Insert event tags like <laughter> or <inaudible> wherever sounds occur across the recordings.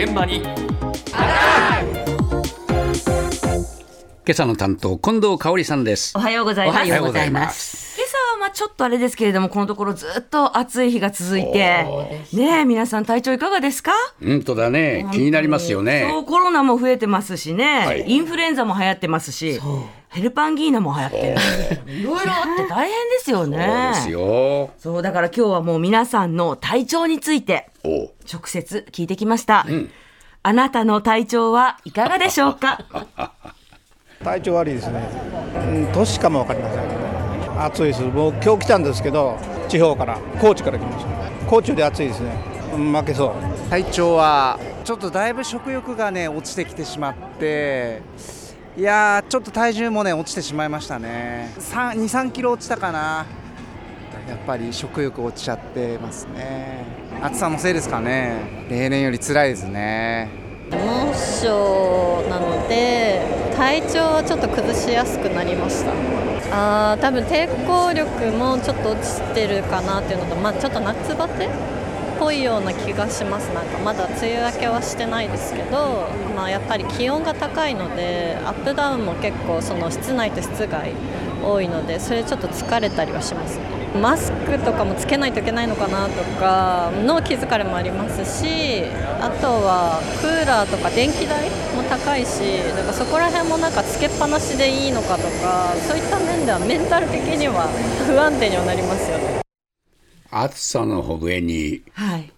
現場に。今朝の担当近藤香織さんです。おはようございます。ちょっとあれですけれども、このところずっと暑い日が続いて、ねえ、皆さん体調いかがですか？本当だね。気になりますよそねう、コロナも増えてますしね、はい。インフルエンザも流行ってますし、ヘルパンギーナも流行ってる。いろいろあって大変ですよね。そうですよ。そう、だから今日はもう皆さんの体調について直接聞いてきました。あなたの体調はいかがでしょうか？<laughs> 体調悪いですね、うん、年かも分かりません暑いです。もう今日来たんですけど地方から高知から来ました。高知より暑いですね、うん負けそう。体調はちょっとだいぶ食欲がね落ちてきてしまっていやーちょっと体重もね落ちてしまいましたね。23キロ落ちたかな。やっぱり食欲落ちちゃってますね。暑さのせいですかね。例年より辛いですね。猛暑なので体調はちょっと崩しやすくなりましたあー多分抵抗力もちょっと落ちてるかなっていうのと、まあ、ちょっと夏バテっぽいような気がします。なんかまだ梅雨明けはしてないですけど、まあ、やっぱり気温が高いのでアップダウンも結構その室内と室外多いのでそれちょっと疲れたりはしますね。マスクとかもつけないといけないのかなとかの気疲れもありますしあとはクーラーとか電気代高いしだからそこら辺もなんかつけっぱなしでいいのかとかそういった面ではメンタル的には <laughs> 不安定にはなりますよね。暑さの上にはい。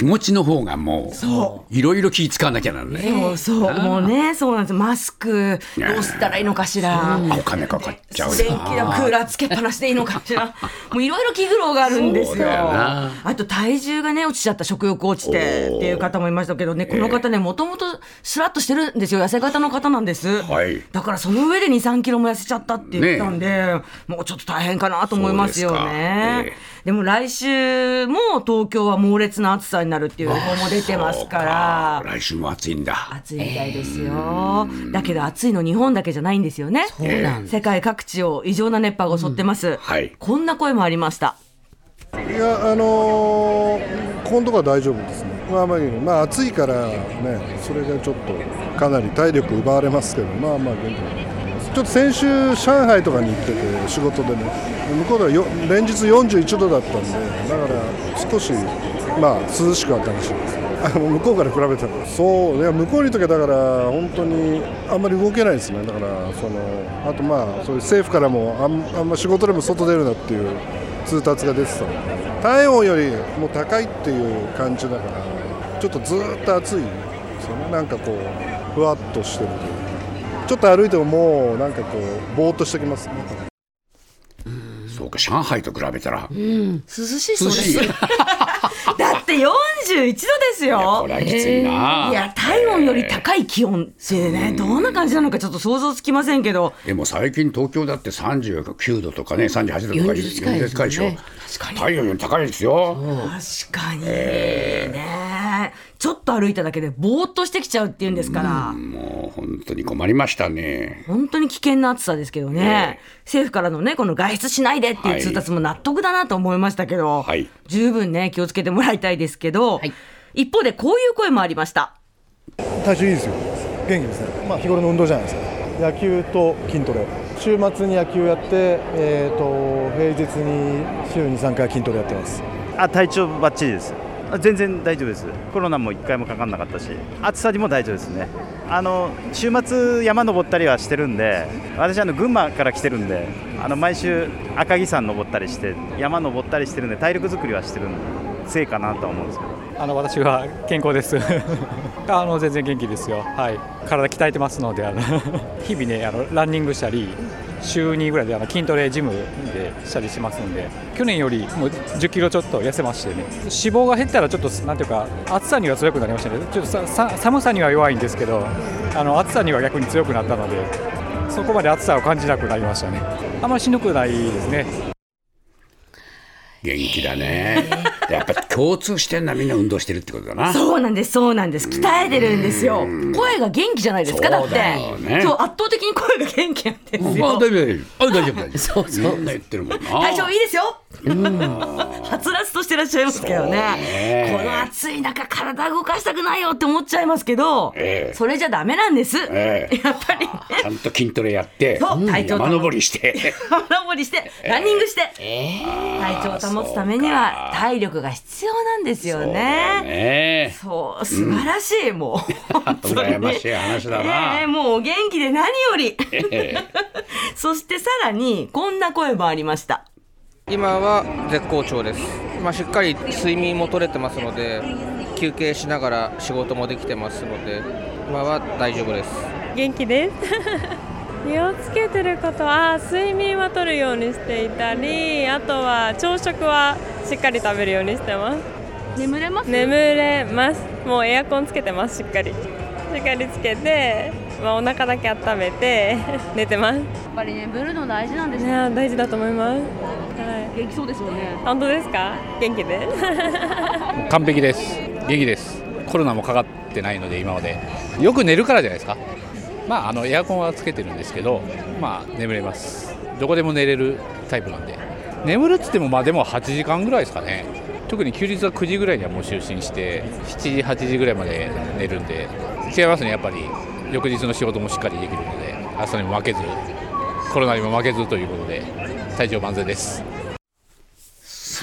気持ちの方がもういろいろ気使わなきゃならないそうそう、もうね、そうなんです。マスク、どうしたらいいのかしら。お金かかっちゃう電気だ、クーラーつけっぱなしでいいのかしら。<laughs> もういろいろ気苦労があるんですよ。あと体重がね、落ちちゃった、食欲落ちてっていう方もいましたけどね、この方ね、もともとスラッとしてるんですよ。痩せ型の方なんです。はいだからその上で2、3キロも痩せちゃったって言ったんで、もうちょっと大変かなと思いますよね。でも来週も東京は猛烈な暑さになるっていう予報も出てますから。来週も暑いんだ暑いみたいですよ。だけど暑いの日本だけじゃないんですよね。世界各地を異常な熱波が襲ってます。はいこんな声もありました。いや、あのー、ここのところは大丈夫ですね、まあまあ、まあ、暑いからね、それがちょっとかなり体力奪われますけど、まあまあ、元気にちょっと先週、上海とかに行ってて、仕事でね、向こうではよ連日41度だったんで、だから少し、まあ、涼しくは楽しいです。向こうから比べたらそういや向こうにい。る時はだから本当にあんまり動けない。ですねだからそのあとまあそうい。う政府からもあんあんま仕事でも外出るなってい。う通達が出てたので体温よりも高い。ってい。う感じだからちょっとずっと暑い。ですよねなんかこうふわっとしてるとい。うかちょっと歩い。てももうなんかこうぼーっとしてきますねそうか上海と比べたら。涼しいそうです。涼しい。<laughs> だって41度ですよ。これはきついな。いや体温より高い気温ってね、どんな感じなのかちょっと想像つきませんけど。でも最近東京だって39度とかね38度とか40近いですよね。40でしょ。太陽より高いですよ。確かに、ね。ちょっと歩いただけでぼーっとしてきちゃうっていうんですから、もう本当に困りましたね。本当に危険な暑さですけどね、政府からのねこの外出しないでっていう通達も納得だなと思いましたけど、はい。十分ね気をつけてもらいたいですけど、一方でこういう声もありました。体調いいですよ。元気ですね。まあ日頃の運動じゃないですか。野球と筋トレ。週末に野球やって、えー、と平日に週に3回筋トレやってます。あ体調ばっちりです。あ全然大丈夫ですコロナも1回もかかんなかったし暑さにも大丈夫ですねあの週末山登ったりはしてるんで私あの群馬から来てるんであの毎週赤城山登ったりして山登ったりしてるんで体力作りはしてるんでせいかなとは思うんですけどあの私は健康です。<laughs> あの全然元気ですよ。はい。体鍛えてますので、あの日々ねあのランニングしたり、週2ぐらいであの筋トレジムでしたりしますので、去年よりもう10キロちょっと痩せましてね。脂肪が減ったらちょっとなんていうか暑さには強くなりましたね。ちょっとささ寒さには弱いんですけど、あの暑さには逆に強くなったので、そこまで暑さを感じなくなりましたね。あんまりしんどくないですね。元気だね <laughs> やっぱ共通してんのはみんな運動してるってことだな。そうなんです、そうなんです。鍛えてるんですよ。声が元気じゃないですか、だって。そう圧倒的に声が元気なんですあよ。大丈夫大丈夫。あ大丈夫大丈夫。<laughs> そうそう。みんな言ってるもんな。体調いいですよ。はつらつとしてらっしゃいますけどね。この暑暑い中体動かしたくないよって思っちゃいますけど、ええ。それじゃダメなんです。ええ。やっぱり。ねちゃんと筋トレやって、体調山登りして。<laughs> 山登りしてランニングして、体調を保つためには体力が必要なんですよね。ね。そう素晴らしい、もう本当にね羨ましい話だな。ええもうお元気で何より。ええ。<laughs> そしてさらにこんな声もありました。今は絶好調です、まあ、しっかり睡眠も取れてますので休憩しながら仕事もできてますので今は大丈夫です。元気です気をつけてることは睡眠はとるようにしていたりあとは朝食はしっかり食べるようにしてます。眠れます？眠れます。もうエアコンつけてますしっかり。しっかりつけて、まあ、お腹だけ温めて <laughs> 寝てます。やっぱり眠るの大事なんですね。大事だと思います、はい、元気そうですよね。本当ですか？元気で？<laughs> <laughs> 完璧です。元気です。コロナもかかってないので今まで。よく寝るからじゃないですかまああのエアコンはつけてるんですけどまあ眠れます。どこでも寝れるタイプなんで。眠るっつってもまあでも8時間ぐらいですかね。特に休日は9時ぐらいにはもう就寝して7時8時ぐらいまで寝るんで。違いますねやっぱり。翌日の仕事もしっかりできるので。朝にも負けずコロナにも負けずということで体調万全です。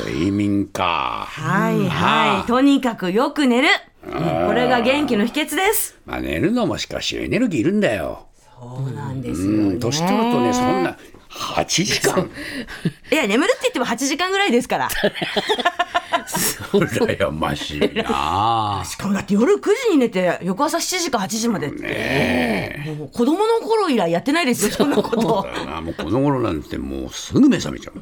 睡眠か。はいはい。とにかくよく寝る。これが元気の秘訣です。まあ寝るのもしかしエネルギーいるんだよ。そうなんですよね。うん、年取るとね、そんな8時間。いや眠るって言っても8時間ぐらいですから <laughs> 羨ましいな。<laughs> しかもだって夜9時に寝て翌朝7時か8時までって、もう子供の頃以来やってないですよそんなこと。もうこの頃なんてもうすぐ目覚めちゃう。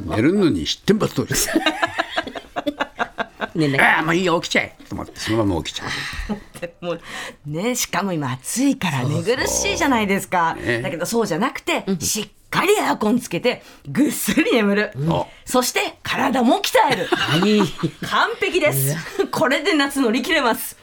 寝るのに知ってんばっとり。<laughs> ああもういいよ起きちゃえと思ってそのまま起きちゃう。<laughs> もうねしかも今暑いから寝苦しいじゃないですか。ねだけどそうじゃなくて、しっかりエアコンつけてぐっすり眠る、おそして体も鍛える、完璧です。これで夏乗り切れます